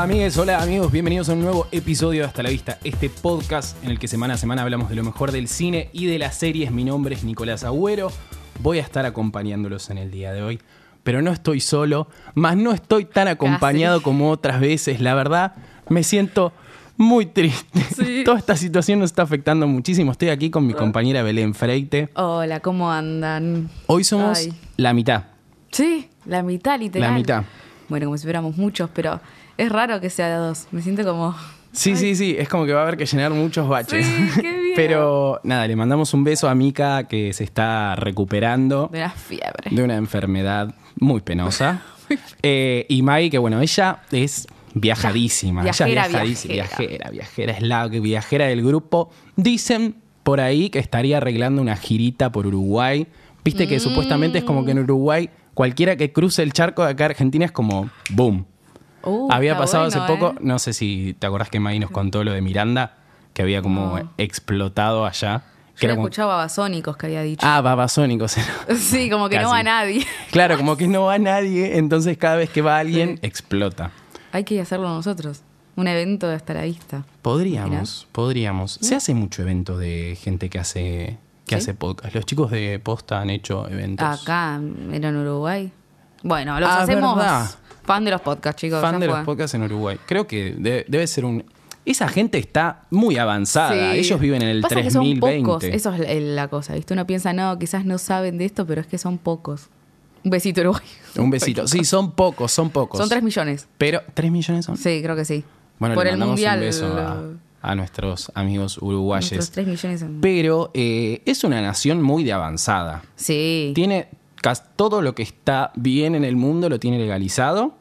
Hola amigues, hola amigos, bienvenidos a un nuevo episodio de Hasta la Vista, este podcast en el que semana a semana hablamos de lo mejor del cine y de las series. Mi nombre es Nicolás Agüero, voy a estar acompañándolos en el día de hoy, pero no estoy solo, más no estoy tan acompañado como otras veces, la verdad me siento muy triste. Sí. Toda esta situación nos está afectando muchísimo. Estoy aquí con mi compañera Belén Freite. Hola, ¿cómo andan? Hoy somos Ay. la mitad. Sí, la mitad literal. La mitad. Bueno, como si fuéramos muchos, pero es raro que sea de dos. Me siento como... Sí, sí, sí, es como que va a haber que llenar muchos baches. Sí, qué bien. Pero nada, le mandamos un beso a Mika que se está recuperando De la fiebre. de una enfermedad muy penosa. Eh, y Mai, que bueno, ella es viajadísima. ella Viajera, es viajadísima. viajera. Viajera, viajera, es la viajera del grupo. Dicen por ahí que estaría arreglando una girita por Uruguay. Viste Mm. que supuestamente es como que en Uruguay cualquiera que cruce el charco de acá a Argentina es como boom. Uh, había pasado bueno, hace poco, ¿eh? no sé si te acordás que Mai nos contó lo de Miranda, que había como No. explotado allá. Que Yo era he como- escuchado babasónicos que había dicho. Ah, babasónicos. sí, como que no va nadie. claro, como que no va nadie, entonces cada vez que va alguien explota. Hay que hacerlo nosotros. Un evento de hasta la vista. Podríamos, podríamos. Se hace mucho evento de gente que hace que ¿Sí? hace podcast. Los chicos de Posta han hecho eventos. Acá, era en Uruguay. Bueno, los Ah, hacemos verdad. Fan de los podcasts, chicos. Fan de fue. los podcasts en Uruguay. Creo que de- debe ser un esa gente está muy avanzada. Sí. Ellos viven en el Pasa que son 3020. pocos, eso es la- cosa, ¿viste? Uno piensa, no, quizás no saben de esto, pero es que son pocos. Un besito, Uruguay. Un besito. Sí, son pocos, son pocos. Son tres millones. Pero, ¿tres millones son? Sí, creo que sí. Bueno, Por le el mandamos mundial. un beso a, a nuestros amigos uruguayes. Nuestros tres millones. son- Pero eh, es una nación muy de avanzada. Sí. Tiene todo lo que está bien en el mundo lo tiene legalizado.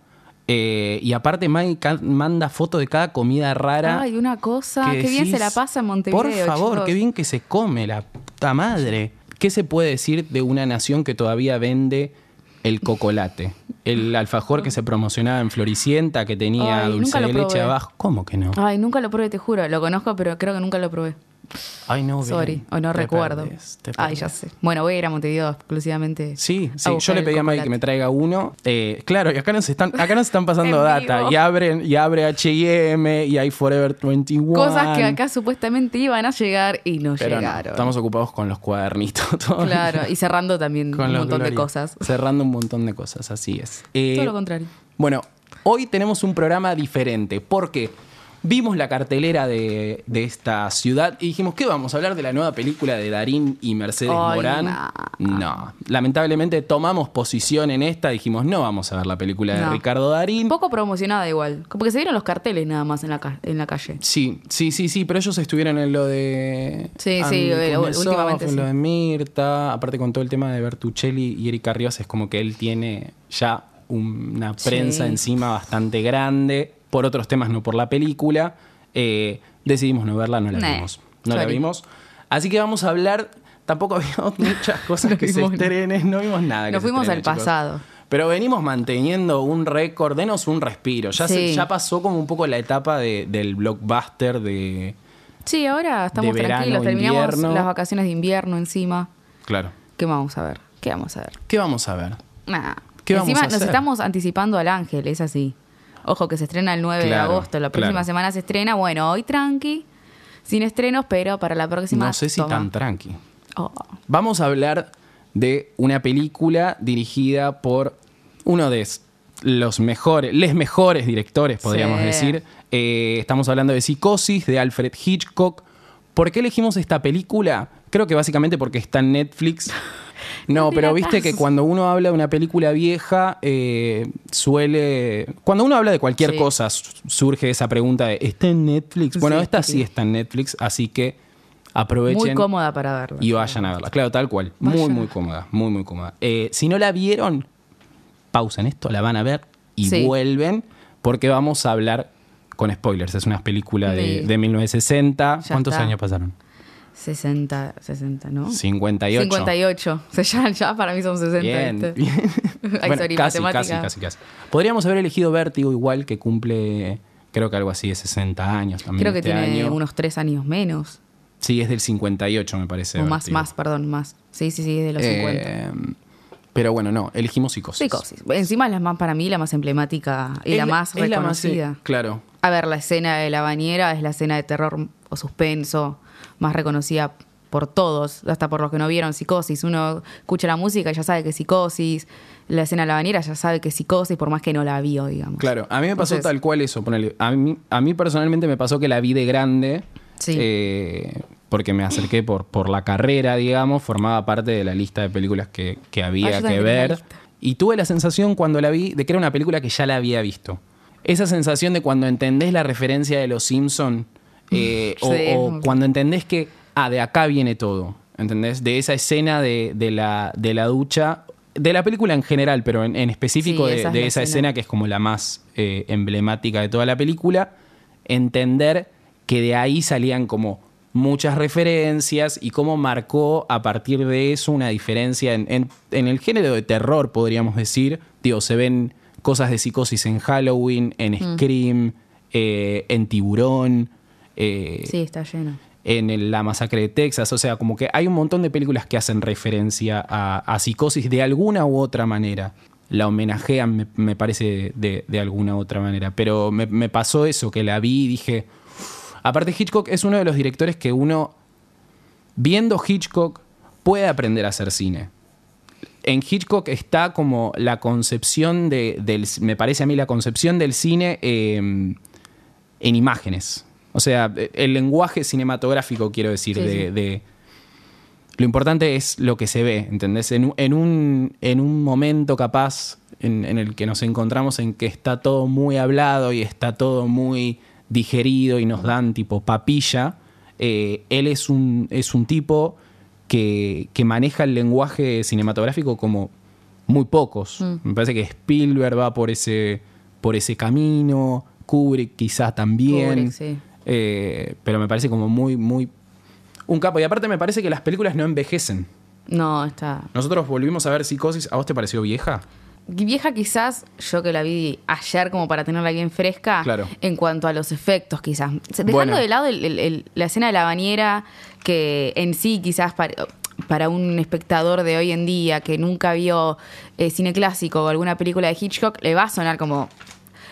Eh, y aparte Maggie manda foto de cada comida rara. Ay, una cosa. que Qué bien se la pasa en Montevideo. Por favor, chicos. qué bien que se come, la puta madre. ¿Qué se puede decir de una nación que todavía vende el cocolate? El alfajor que se promocionaba en Floricienta, que tenía Ay, dulce de leche abajo. ¿Cómo que no? Ay, nunca lo probé, te juro. Lo conozco, pero creo que nunca lo probé. Ay, no, Sorry. Belén, O no te recuerdo. Ay, ya sé. Bueno, voy a ir a Montevideo exclusivamente. Sí, sí, yo le pedí a Maggie que me traiga uno. Eh, claro, y acá nos están, acá nos están pasando data. Y abren, y abre H&M, y hay Forever 21. Cosas que acá supuestamente iban a llegar y no pero no, llegaron. estamos ocupados con los cuadernitos. todo Claro, y cerrando también Con un montón de cosas. Cerrando un montón de cosas, así es. Eh, Todo lo contrario. Bueno, hoy tenemos un programa diferente porque vimos la cartelera de, de esta ciudad y dijimos, ¿qué vamos a hablar de la nueva película de Darín y Mercedes Ay, Morán? no. No. Lamentablemente tomamos posición en esta, dijimos, no vamos a ver la película de No. Ricardo Darín. Un poco promocionada igual. Como que se vieron los carteles nada más en la, ca- en la calle. Sí, sí, sí, sí, pero ellos estuvieron en lo de. Sí, sí, eh, Kuznetsov, últimamente En sí. lo de Mirta, aparte con todo el tema de Bertuccelli y Erika Rivas, es como que él tiene ya una prensa Sí. encima bastante grande, por otros temas, no por la película. Eh, decidimos no verla, no la Nah, vimos. No la vimos. Así que vamos a hablar. Tampoco había muchas cosas No que se nada. estrenen, no vimos nada. Nos fuimos al chicos. pasado. Pero venimos manteniendo un récord, denos un respiro. Ya, se- ya pasó como un poco la etapa de- del blockbuster de. Sí, ahora estamos verano, tranquilos. Terminamos invierno. las vacaciones de invierno encima. Claro. ¿Qué vamos a ver? ¿Qué vamos a ver? ¿Qué vamos a ver? Nah. ¿Qué vamos Encima a nos hacer? estamos anticipando al ángel, es así. Ojo que se estrena el 9 Claro, de agosto, la próxima claro. semana se estrena. Bueno, hoy tranqui, sin estrenos, pero para la próxima. No sé si toma. tan tranqui. Oh. Vamos a hablar de una película dirigida por uno de los mejores, les mejores directores, podríamos Sí. decir. Eh, estamos hablando de Psicosis, de Alfred Hitchcock. ¿Por qué elegimos esta película? Creo que básicamente porque está en Netflix. No, pero viste que cuando uno habla de una película vieja, eh, suele... Cuando uno habla de cualquier Sí. cosa, su- surge esa pregunta de, ¿está en Netflix? Bueno, Sí, esta sí. sí está en Netflix, así que aprovechen Muy cómoda para verla. y vayan a verla. Claro, tal cual. Muy, Vayan. muy cómoda. Muy, muy cómoda. Eh, si no la vieron, pausen esto, la van a ver y Sí. vuelven porque vamos a hablar con spoilers. Es una película de, Sí. de 1960. Ya ¿Cuántos está. años pasaron? 60, 60, ¿no? 58. 58. O sea, ya, ya para mí son 60. Bien, bien. Ay, Bueno, sorry, casi, casi, casi, casi. Podríamos haber elegido Vértigo igual, que cumple, creo que algo así de 60 años también Creo que este tiene año. unos 3 años menos. Sí, es del 58, me parece. o más, Vértigo. más, perdón, más. Sí, sí, sí, es de los Eh, Pero bueno, no, elegimos psicosis. Psicosis. Encima es la más, para mí, la más emblemática y Es la más es la más, reconocida. claro. A ver, la escena de la bañera es la escena de terror o suspenso más reconocida por todos, hasta por los que no vieron psicosis. Uno escucha la música y ya sabe que es psicosis. La escena de la bañera ya sabe que es psicosis, por más que no la vio, digamos. Claro, a mí me pasó Entonces- tal cual eso. ponele. A, mí, a mí personalmente me pasó que la vi de grande. Sí. eh, porque me acerqué por, por la carrera, digamos, formaba parte de la lista de películas que, que Ah, había yo que ver. Y tuve la sensación cuando la vi de que era una película que ya la había visto. Esa sensación de cuando entendés la referencia de los Simpson eh, o, Sí. o cuando entendés que, ah, de acá viene todo. ¿Entendés? De esa escena de, de la, de la ducha. De la película en general, pero en, en específico Sí, de, esa es de la esa escena. escena que es como la más eh, emblemática de toda la película, entender que de ahí salían como muchas referencias y cómo marcó a partir de eso una diferencia en, en- en el género de terror, podríamos decir. Digo, se ven cosas de psicosis en Halloween, en Mm. Scream, eh, en Tiburón. Eh, Sí, está lleno. en la masacre de Texas. O sea, como que hay un montón de películas que hacen referencia a, a psicosis de alguna u otra manera. La homenajean, me, me parece, de, de alguna u otra manera. Pero me, me pasó eso, que la vi y dije. Aparte, Hitchcock es uno de los directores que uno, viendo Hitchcock, puede aprender a hacer cine. En Hitchcock está como la concepción de, del, me parece a mí la concepción del cine eh, en imágenes. O sea, el lenguaje cinematográfico, quiero decir, Sí, de, sí. de- Lo importante es lo que se ve, ¿entendés? En, un- en un, en un momento capaz en, en el que nos encontramos en que está todo muy hablado y está todo muy digerido y nos dan tipo papilla, eh, él es un, es un tipo que, que maneja el lenguaje cinematográfico como muy pocos. Mm. Me parece que Spielberg va por ese, por ese camino, Kubrick quizás también. Kubrick, sí. Eh, pero me parece como muy, muy... Un capo. Y aparte me parece que las películas no envejecen. No, está. Nosotros volvimos a ver Psicosis. ¿A vos te pareció vieja? Vieja quizás, yo que la vi ayer como para tenerla bien fresca, Claro. en cuanto a los efectos quizás. Dejando Bueno. de lado el- el- el- la escena de la bañera, que en sí quizás para, para un espectador de hoy en día que nunca vio eh, cine clásico o alguna película de Hitchcock, le va a sonar como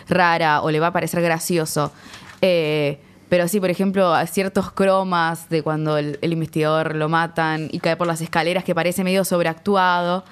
rara o le va a parecer gracioso. Eh, pero sí, por ejemplo, a ciertos cromas de cuando el, el investigador lo matan y cae por las escaleras que parece medio sobreactuado.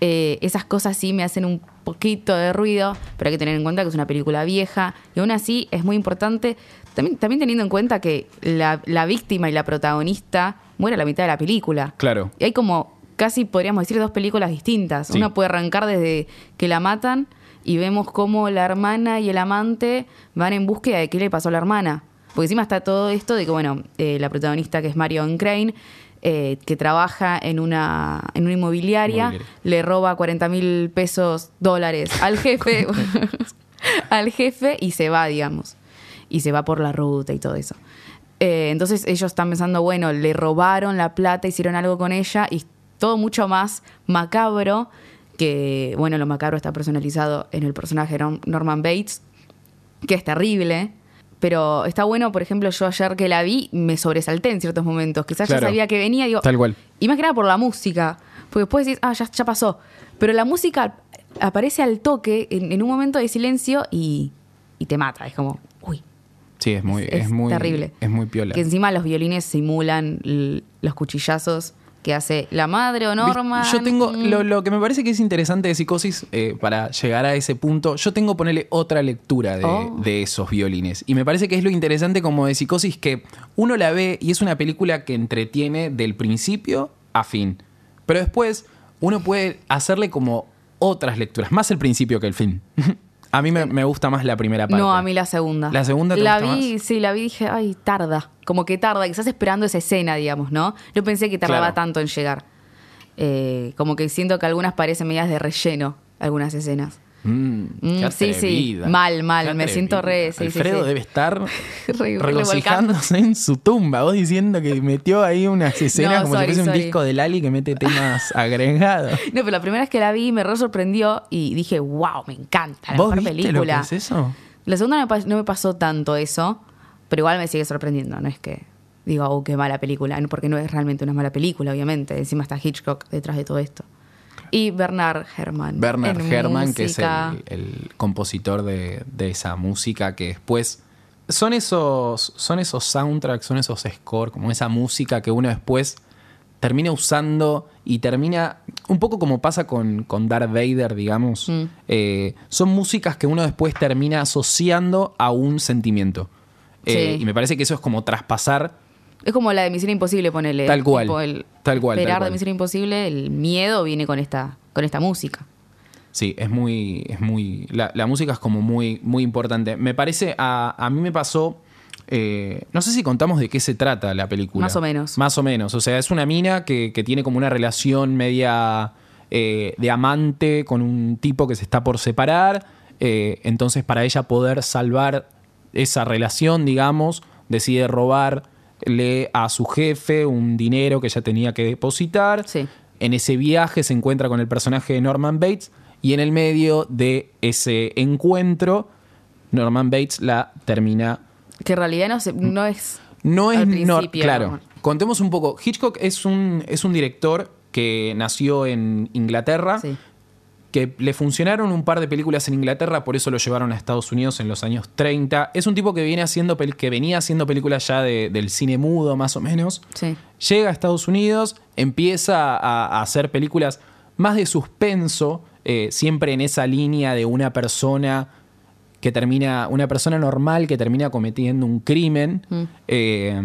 eh, esas cosas sí me hacen un poquito de ruido, pero hay que tener en cuenta que es una película vieja y aún así es muy importante, también, también teniendo en cuenta que la, la víctima y la protagonista muere a la mitad de la película. Claro. Y hay como casi podríamos decir dos películas distintas. Sí. Una puede arrancar desde que la matan y vemos cómo la hermana y el amante van en búsqueda de qué le pasó a la hermana. Porque encima está todo esto de que, bueno, eh, la protagonista que es Marion Crane, eh, que trabaja en una, en una inmobiliaria, le roba 40 mil pesos dólares al jefe, al jefe y se va, digamos. Y se va por la ruta y todo eso. Eh, entonces ellos están pensando, bueno, le robaron la plata, hicieron algo con ella y todo mucho más macabro que, bueno, lo macabro está personalizado en el personaje Norm- Norman Bates, que es terrible. Pero está bueno, por ejemplo, yo ayer que la vi me sobresalté en ciertos momentos. Quizás Claro. ya sabía que venía, digo, Tal cual. y más que nada por la música. Porque después decís, ah, ya, ya pasó. Pero la música aparece al toque en, en un momento de silencio y, y te mata. Es como, uy, Sí, es muy, es, es muy terrible. Es muy piola. que encima los violines simulan los cuchillazos que hace la madre o Norma. Yo tengo, Mm. lo, lo que me parece que es interesante de Psicosis, eh, para llegar a ese punto, yo tengo ponerle otra lectura de, Oh. de esos violines. Y me parece que es lo interesante como de Psicosis que uno la ve y es una película que entretiene del principio a fin. Pero después uno puede hacerle como otras lecturas, más el principio que el fin. a mí me, me gusta más la primera parte. No, a mí la segunda. ¿La segunda te La gusta vi, más? sí, la vi y dije, ay, tarda. Como que tarda, que estás esperando esa escena, digamos, ¿no? Yo pensé que tardaba Claro. tanto en llegar. Eh, como que siento que algunas parecen medidas de relleno, algunas escenas. Mm, qué Mm, sí, sí. Mal, mal, me siento re- sí, Alfredo sí. debe estar Re- regocijándose en su tumba. Vos diciendo que metió ahí unas escenas No, como sorry, si fuese un disco de Lali que mete temas agregados. No, pero la primera vez que la vi me re sorprendió y dije, wow, me encanta, la ¿Vos mejor viste lo que película. es eso? La segunda no me, pas- no me pasó tanto eso, pero igual me sigue sorprendiendo, no es que digo, oh, qué mala película, porque no es realmente una mala película, obviamente. Encima está Hitchcock detrás de todo esto. Y Bernard Herrmann. Bernard Herrmann, que es el, el compositor de, de esa música que después... Son esos, son esos soundtracks, son esos scores, como esa música que uno después termina usando y termina, un poco como pasa con, con Darth Vader, digamos, Mm. eh, son músicas que uno después termina asociando a un sentimiento. Eh, Sí. Y me parece que eso es como traspasar Es como la de Misión Imposible, ponele. Tal cual, Tipo, el tal cual, tal Esperar cual. de Misión Imposible, el miedo viene con esta, con esta música. Sí, es muy. Es muy la, la música es como muy, muy importante. Me parece. A, a mí me pasó. eh, no sé si contamos de qué se trata la película. Más o menos. Más o menos. O sea, es una mina que, que tiene como una relación media eh, de amante con un tipo que se está por separar. Eh, entonces, para ella poder salvar esa relación, digamos, decide robarle a su jefe un dinero que ella tenía que depositar. Sí. En ese viaje se encuentra con el personaje de Norman Bates y en el medio de ese encuentro, Norman Bates la termina. Que en realidad no, se- no es. No es Al claro. ¿no? Contemos un poco. Hitchcock es un, es un director que nació en Inglaterra, Sí. Que le funcionaron un par de películas en Inglaterra, por eso lo llevaron a Estados Unidos en los años 30. Es un tipo que viene haciendo que venía haciendo películas ya de- del cine mudo, más o menos. Sí. Llega a Estados Unidos, empieza a, a hacer películas más de suspenso, eh, siempre en esa línea de una persona que termina, una persona normal que termina cometiendo un crimen, eh,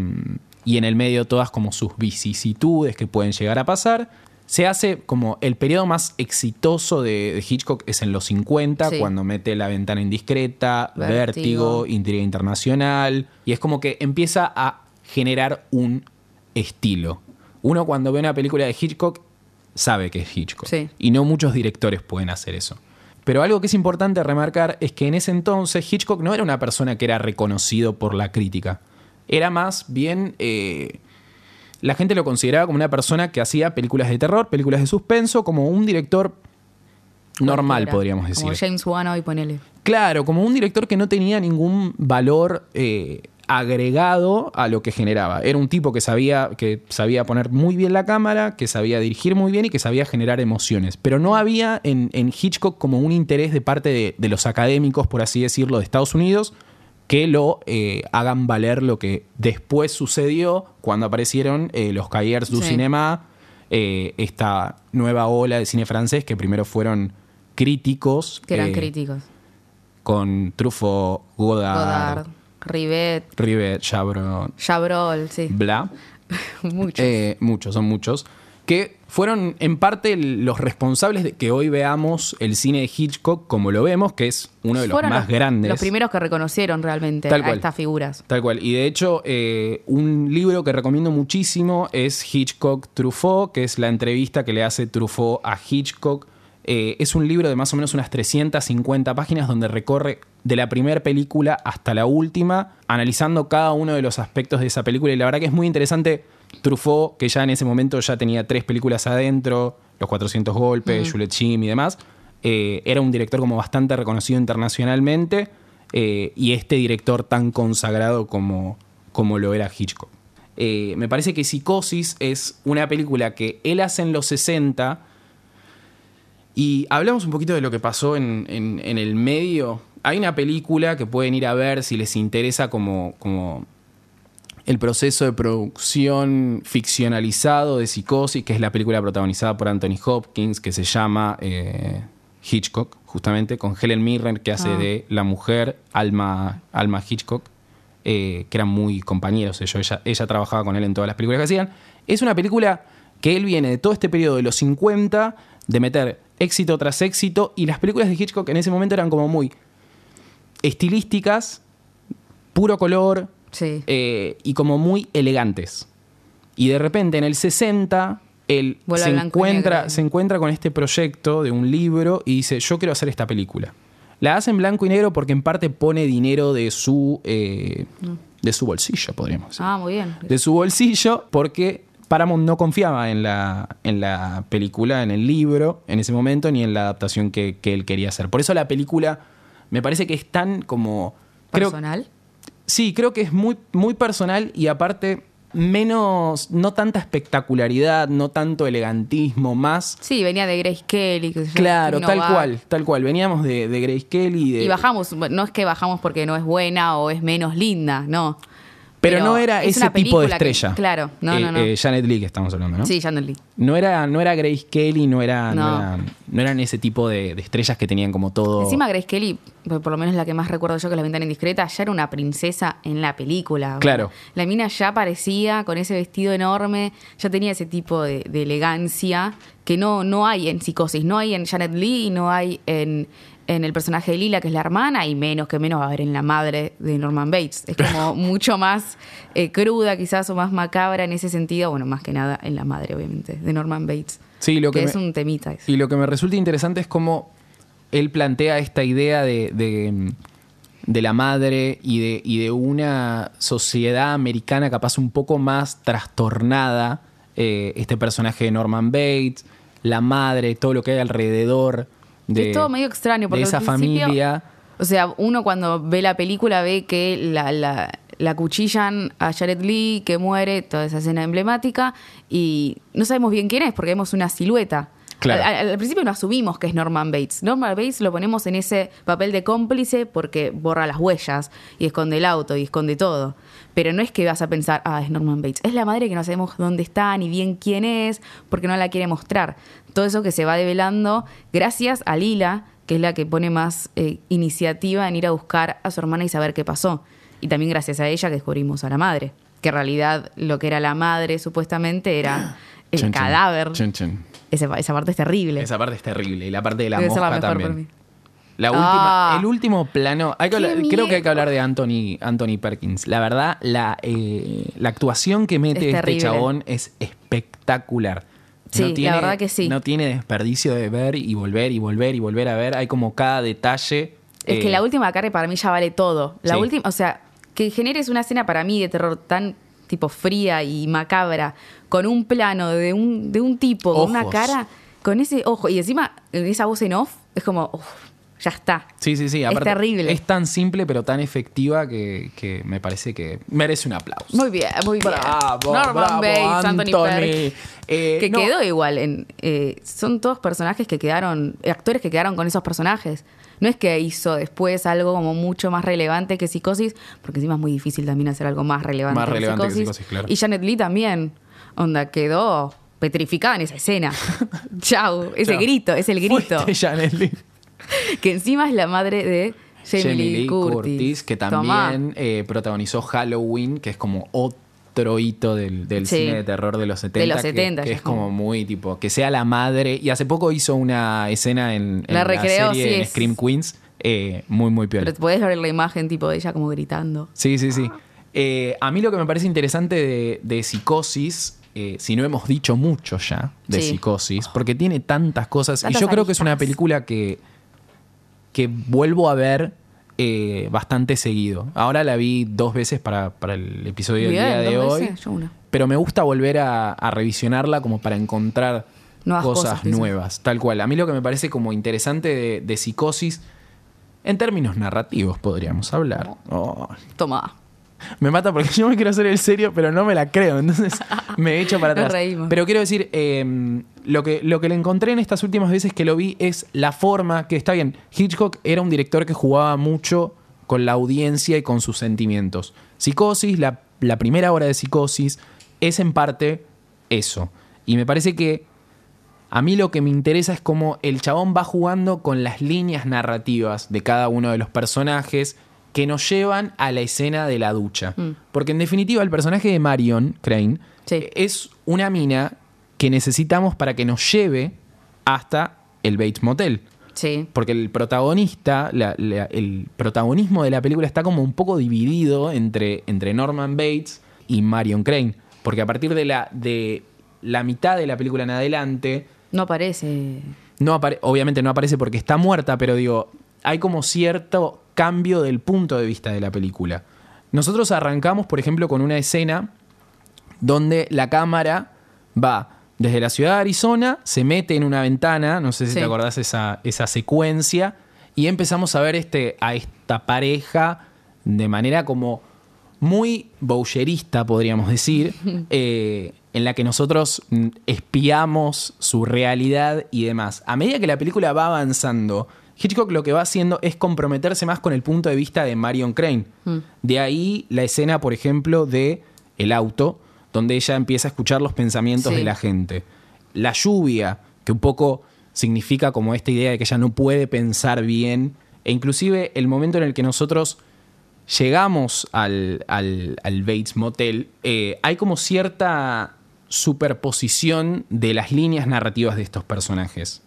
y en el medio todas como sus vicisitudes que pueden llegar a pasar. Se hace como el periodo más exitoso de, de Hitchcock es en los 50, Sí. cuando mete La ventana indiscreta, Vértigo. Vértigo, Intriga Internacional, y es como que empieza a generar un estilo. Uno cuando ve una película de Hitchcock sabe que es Hitchcock. Sí. Y no muchos directores pueden hacer eso. Pero algo que es importante remarcar es que en ese entonces Hitchcock no era una persona que era reconocido por la crítica. Era más bien... eh, la gente lo consideraba como una persona que hacía películas de terror, películas de suspenso, como un director normal, Cualquiera. podríamos decir. Como James Wan hoy, ponele. Claro, como un director que no tenía ningún valor eh, agregado a lo que generaba. Era un tipo que sabía, que sabía poner muy bien la cámara, que sabía dirigir muy bien y que sabía generar emociones. Pero no había en, en Hitchcock como un interés de parte de, de los académicos, por así decirlo, de Estados Unidos, que lo eh, hagan valer lo que después sucedió cuando aparecieron eh, los Cahiers du Sí. Cinema, eh, esta nueva ola de cine francés que primero fueron críticos. Que eran críticos. con Truffaut, Godard, Godard, Rivet, Rivet, Chabron, Chabrol, sí. bla. Muchos. Muchos, son muchos. Que fueron en parte los responsables de que hoy veamos el cine de Hitchcock como lo vemos, que es uno de los Fueron más grandes. Los primeros que reconocieron realmente Tal a cual. estas figuras. Tal cual. Y de hecho, eh, un libro que recomiendo muchísimo es Hitchcock Truffaut, que es la entrevista que le hace Truffaut a Hitchcock. Eh, es un libro de más o menos unas 350 páginas donde recorre de la primera película hasta la última, analizando cada uno de los aspectos de esa película. Y la verdad que es muy interesante. Truffaut, que ya en ese momento ya tenía tres películas adentro, Los 400 Golpes, Juliet Jim y demás, eh, era un director como bastante reconocido internacionalmente eh, y este director tan consagrado como, como lo era Hitchcock. Eh, me parece que Psicosis es una película que él hace en los 60 y hablamos un poquito de lo que pasó en, en- en el medio. Hay una película que pueden ir a ver si les interesa como, como el proceso de producción ficcionalizado de Psicosis, que es la película protagonizada por Anthony Hopkins, que se llama eh, Hitchcock, justamente, con Helen Mirren, que hace Ah. de la mujer Alma, Alma Hitchcock, eh, que eran muy compañeros. ellos. Ella, ella trabajaba con él en todas las películas que hacían. Es una película que él viene de todo este periodo de los 50, de meter éxito tras éxito, y las películas de Hitchcock en ese momento eran como muy estilísticas, puro color, Sí. eh, y como muy elegantes. Y de repente en el 60 él se encuentra, se encuentra con este proyecto de un libro y dice, yo quiero hacer esta película. La hace en blanco y negro porque en parte pone dinero de su, eh, de su bolsillo, podríamos decir. Ah, muy bien. De su bolsillo porque Paramount no confiaba en la, en la película, en el libro, en ese momento, ni en la adaptación que, que él quería hacer. Por eso la película me parece que es tan como... creo- Personal. Sí, creo que es muy, muy personal y aparte menos, no tanta espectacularidad, no tanto elegantismo, más... Sí, venía de Grace Kelly. que Claro, tal cual, tal cual. Veníamos de, de Grace Kelly. De, Y bajamos, no es que bajamos porque no es buena o es menos linda, no. Pero, pero no era es ese tipo de que- estrella. claro, no, Eh, no, no. eh, Janet Leigh que estamos hablando, ¿no? Sí, Janet Leigh. No era, no era Grace Kelly, no, era, no. No. era- no eran ese tipo de, de estrellas que tenían como todo. Encima Grace Kelly, por por lo menos la que más recuerdo yo que es la ventana indiscreta, ya era una princesa en la película. Claro. La mina ya parecía con ese vestido enorme, ya tenía ese tipo de, de elegancia que no, no hay en Psicosis, no hay en Janet Lee, no hay en, en el personaje de Lila, que es la hermana, y menos que menos va a haber en la madre de Norman Bates. Es como mucho más eh, cruda quizás o más macabra en ese sentido, bueno, más que nada en la madre, obviamente, de Norman Bates. Sí, lo que, que me- es un temita eso. Y lo que me resulta interesante es cómo él plantea esta idea de, de, de la madre y de, y de una sociedad americana capaz un poco más trastornada. eh, este personaje de Norman Bates, la madre, todo lo que hay alrededor de, es todo medio extraño porque de esa al familia. O sea, uno cuando ve la película ve que la, la, la cuchillan a Jared Lee, que muere, toda esa escena emblemática, y no sabemos bien quién es porque vemos una silueta. Claro. Al- al principio no asumimos que es Norman Bates. Norman Bates lo ponemos en ese papel de cómplice porque borra las huellas y esconde el auto y esconde todo. Pero no es que vas a pensar, ah, es Norman Bates. Es la madre que no sabemos dónde está ni bien quién es porque no la quiere mostrar. Todo eso que se va develando gracias a Lila, que es la que pone más eh, iniciativa en ir a buscar a su hermana y saber qué pasó. Y también gracias a ella que descubrimos a la madre. Que en realidad lo que era la madre supuestamente era el cadáver. Chun, chun. Esa, esa parte es terrible. Esa parte es terrible. Y la parte de la Debe ser la mosca mejor también. mí. La Ah. última, el último plano. hay que ¡Qué hablar- creo que hay que hablar de Anthony, Anthony Perkins. La verdad, la, eh, la actuación que mete Es este chabón es espectacular. Sí, la verdad que sí. No tiene desperdicio de ver y volver y volver y volver a ver. Hay como cada detalle. Es que eh, la última carne para mí ya vale todo. La Sí. última, o sea, que generes una escena para mí de terror tan tipo fría y macabra, con un plano de un, de un tipo, con una cara, con ese ojo, y encima esa voz en off, es como, uf, ya está. Sí, sí, sí. Es aparte, terrible. Es tan simple pero tan efectiva que, que me parece que merece un aplauso. Muy bien, muy bien. Bravo, Norman bravo, Bates, Anthony, Perkins. Eh, que no, quedó igual en eh, son todos personajes que quedaron actores que quedaron con esos personajes no es que hizo después algo como mucho más relevante que Psicosis porque encima es muy difícil también hacer algo más relevante, Más relevante que Psicosis, claro. y Janet Lee también onda quedó petrificada en esa escena chau ese grito es el grito Fuiste Janet Leigh. que encima es la madre de Jamie, Jamie Lee Curtis, Curtis, que también eh, protagonizó Halloween, que es como otro hito del, del Sí. cine de terror de los 70. De los que- 70, que, es como- muy tipo, que sea la madre. Y hace poco hizo una escena en, en La serie sí, en es- Scream Queens, eh, muy, muy piola. pero puedes ver la imagen tipo de ella como gritando Sí, sí, sí. Eh, a mí lo que me parece interesante de, de Psicosis, eh, si no hemos dicho mucho ya de Sí. Psicosis, porque tiene tantas cosas, y yo creo que es una película que, que vuelvo a ver eh, bastante seguido. Ahora la vi dos veces para, para el episodio del día de hoy, veces, yo una. pero me gusta volver a, a revisionarla como para encontrar Nuevas cosas, nuevas, tal cual. A mí lo que me parece como interesante de, de Psicosis, en términos narrativos podríamos hablar. Oh, toma me mata porque yo me quiero hacer el serio, pero no me la creo. Entonces me echo para Nos atrás. reímos. Pero quiero decir, eh, lo, que, lo que le encontré en estas últimas veces que lo vi es la forma que está bien. Hitchcock era un director que jugaba mucho con la audiencia y con sus sentimientos. Psicosis, la, la primera hora de Psicosis, es en parte eso. Y me parece que a mí lo que me interesa es cómo el chabón va jugando con las líneas narrativas de cada uno de los personajes que nos llevan a la escena de la ducha. Porque en definitiva el personaje de Marion Crane Sí. es una mina que necesitamos para que nos lleve hasta el Bates Motel. sí Porque el protagonista, la- la- el protagonismo de la película está como un poco dividido entre, entre Norman Bates y Marion Crane. Porque a partir de la, de la mitad de la película en adelante, no parece no apare- obviamente no aparece porque está muerta, pero digo, hay como cierto cambio del punto de vista de la película. Nosotros arrancamos, por ejemplo, con una escena donde la cámara va desde la ciudad de Arizona, se mete en una ventana, no sé si Sí. te acordás esa, esa secuencia, y empezamos a ver este, a esta pareja de manera como muy bowcherista, podríamos decir, eh, en la que nosotros mm, espiamos su realidad y demás. A medida que la película va avanzando, Hitchcock lo que va haciendo es comprometerse más con el punto de vista de Marion Crane. De ahí la escena, por ejemplo, de El auto, donde ella empieza a escuchar los pensamientos Sí. de la gente. La lluvia, que un poco significa como esta idea de que ella no puede pensar bien. E inclusive el momento en el que nosotros llegamos al, al- al Bates Motel, eh, hay como cierta superposición de las líneas narrativas de estos personajes.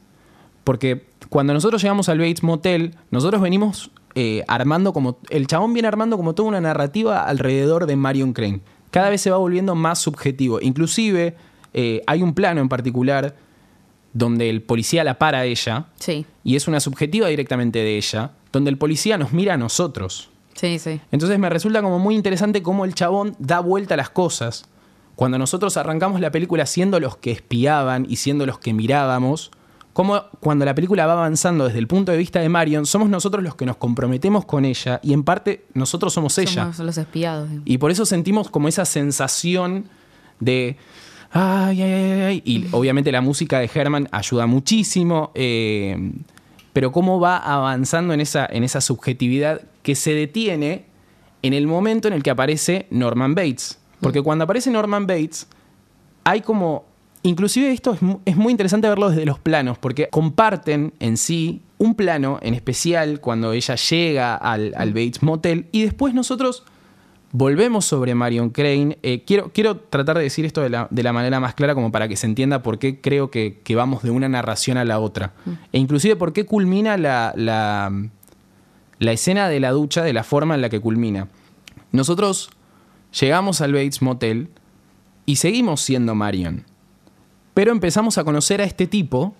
Porque cuando nosotros llegamos al Bates Motel, nosotros venimos eh, armando como. El chabón viene armando como toda una narrativa alrededor de Marion Crane. Cada vez se va volviendo más subjetivo. Inclusive eh, hay un plano en particular donde el policía la para a ella. Sí, Y es una subjetiva directamente de ella, donde el policía nos mira a nosotros. sí, sí. Entonces me resulta como muy interesante cómo el chabón da vuelta a las cosas. Cuando nosotros arrancamos la película siendo los que espiaban y siendo los que mirábamos, como cuando la película va avanzando desde el punto de vista de Marion, somos nosotros los que nos comprometemos con ella y en parte nosotros somos ella. Somos los espiados. Y por eso sentimos como esa sensación de. Ay, ay, ay, ay. Y obviamente la música de Herman ayuda muchísimo. eh, pero cómo va avanzando en esa, en esa subjetividad que se detiene en el momento en el que aparece Norman Bates. Porque cuando aparece Norman Bates, hay como. Inclusive esto es, mu- es muy interesante verlo desde los planos, porque comparten en sí un plano en especial cuando ella llega al, al Bates Motel y después nosotros volvemos sobre Marion Crane. Eh, quiero, quiero tratar de decir esto de la, de la manera más clara como para que se entienda por qué creo que, que vamos de una narración a la otra. E inclusive por qué culmina la, la, la escena de la ducha de la forma en la que culmina. Nosotros llegamos al Bates Motel y seguimos siendo Marion. Pero empezamos a conocer a este tipo,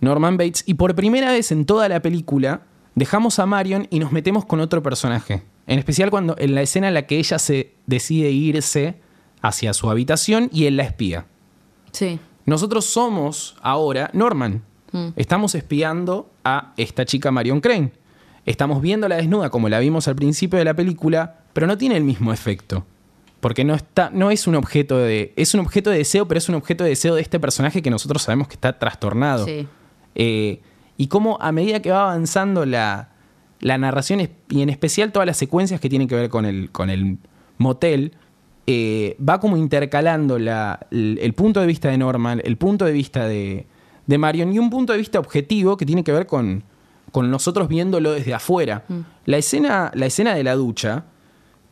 Norman Bates, y por primera vez en toda la película dejamos a Marion y nos metemos con otro personaje. En especial cuando en la escena en la que ella se decide irse hacia su habitación y él la espía. Sí. Nosotros somos ahora Norman. Estamos espiando a esta chica Marion Crane. Estamos viéndola desnuda como la vimos al principio de la película, pero no tiene el mismo efecto. Porque no, está, no es un objeto de. Es un objeto de deseo, pero es un objeto de deseo de este personaje que nosotros sabemos que está trastornado. Sí. Eh, y cómo a medida que va avanzando la, la narración, y en especial todas las secuencias que tienen que ver con el, con el motel, eh, va como intercalando la- el, el punto de vista de Norman, el punto de vista de, de Marion y un punto de vista objetivo que tiene que ver con, con nosotros viéndolo desde afuera. La, escena, la escena de la ducha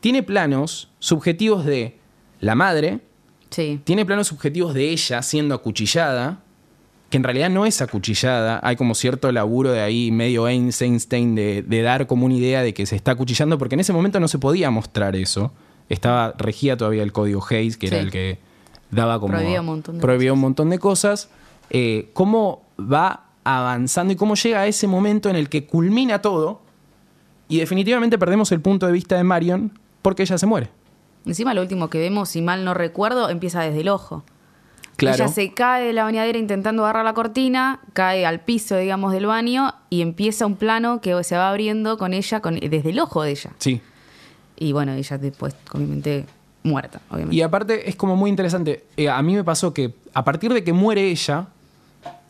tiene planos subjetivos de la madre, Sí. tiene planos subjetivos de ella siendo acuchillada, que en realidad no es acuchillada. Hay como cierto laburo de ahí, medio Einstein, de, de dar como una idea de que se está acuchillando, porque en ese momento no se podía mostrar eso. Estaba, regía todavía el código Hayes, que era el que daba como. Prohibía un montón de prohibía cosas. un montón de cosas. Eh, cómo va avanzando y cómo llega a ese momento en el que culmina todo y definitivamente perdemos el punto de vista de Marion porque ella se muere. Encima lo último que vemos, si mal no recuerdo, empieza desde el ojo. Claro. Ella se cae de la bañadera intentando agarrar la cortina, cae al piso, digamos, del baño y empieza un plano que se va abriendo con ella con, desde el ojo de ella. Sí. Y bueno, ella después, obviamente, muerta, obviamente. Y aparte es como muy interesante. Eh, a mí me pasó que a partir de que muere ella,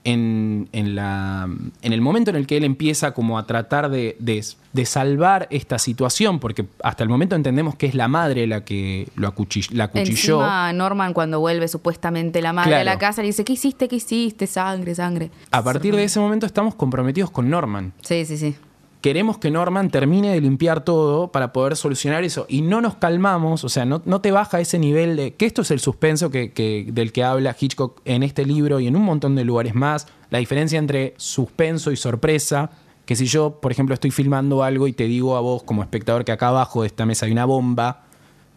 en, en la, en el momento en el que él empieza como a tratar de, de- de salvar esta situación, porque hasta el momento entendemos que es la madre la que lo acuchill- la acuchilló. Encima Norman cuando vuelve supuestamente la madre a Claro. la casa le dice, ¿qué hiciste? ¿Qué hiciste? Sangre, sangre. A partir de ese momento estamos comprometidos con Norman. Sí, sí, sí. Queremos que Norman termine de limpiar todo para poder solucionar eso. Y no nos calmamos, o sea, no, no te baja ese nivel de. que esto es el suspenso del que habla Hitchcock en este libro y en un montón de lugares más. La diferencia entre suspenso y sorpresa. Que si yo, por ejemplo, estoy filmando algo y te digo a vos, como espectador, que acá abajo de esta mesa hay una bomba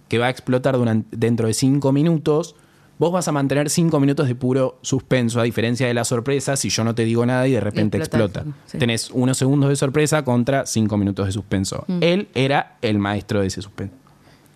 que va a explotar dentro de cinco minutos, vos vas a mantener cinco minutos de puro suspenso, a diferencia de la sorpresa, si yo no te digo nada y de repente explota, explota. sí. Tenés unos segundos de sorpresa contra cinco minutos de suspenso. Él era el maestro de ese suspenso.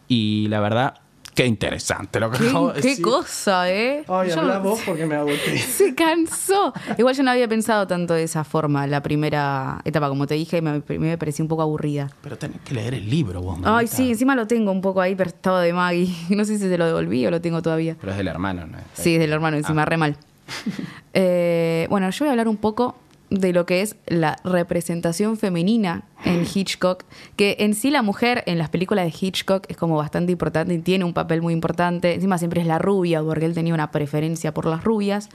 Y la verdad Qué interesante lo que Qué, acabo de qué decir. cosa, ¿eh? Ay, Yo- habla vos porque me agoté. Se cansó. Igual yo no había pensado tanto de esa forma, la primera etapa, como te dije, me, me pareció un poco aburrida. Pero tenés que leer el libro vos, Ay, mamita. sí, encima lo tengo un poco ahí prestado de Maggie. No sé si se lo devolví o lo tengo todavía. Pero es del hermano, ¿no? Sí, es del hermano, encima, re mal. Eh, bueno, yo voy a hablar un poco de lo que es la representación femenina en Hitchcock, que en sí la mujer en las películas de Hitchcock es como bastante importante y tiene un papel muy importante. Encima siempre es la rubia, porque él tenía una preferencia por las rubias.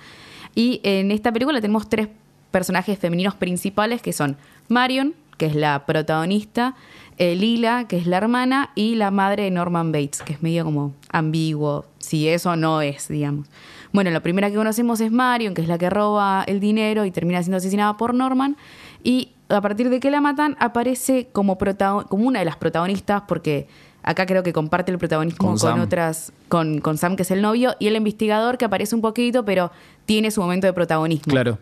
Y en esta película tenemos tres personajes femeninos principales que son Marion, que es la protagonista, eh, Lila, que es la hermana, y la madre de Norman Bates, que es medio como ambiguo, si eso no es, digamos. Bueno, la primera que conocemos es Marion, que es la que roba el dinero y termina siendo asesinada por Norman. Y a partir de que la matan, aparece como, como una de las protagonistas, porque acá creo que comparte el protagonismo Con otras, con, con Sam, que es el novio, y el investigador, que aparece un poquito, pero tiene su momento de protagonismo Claro.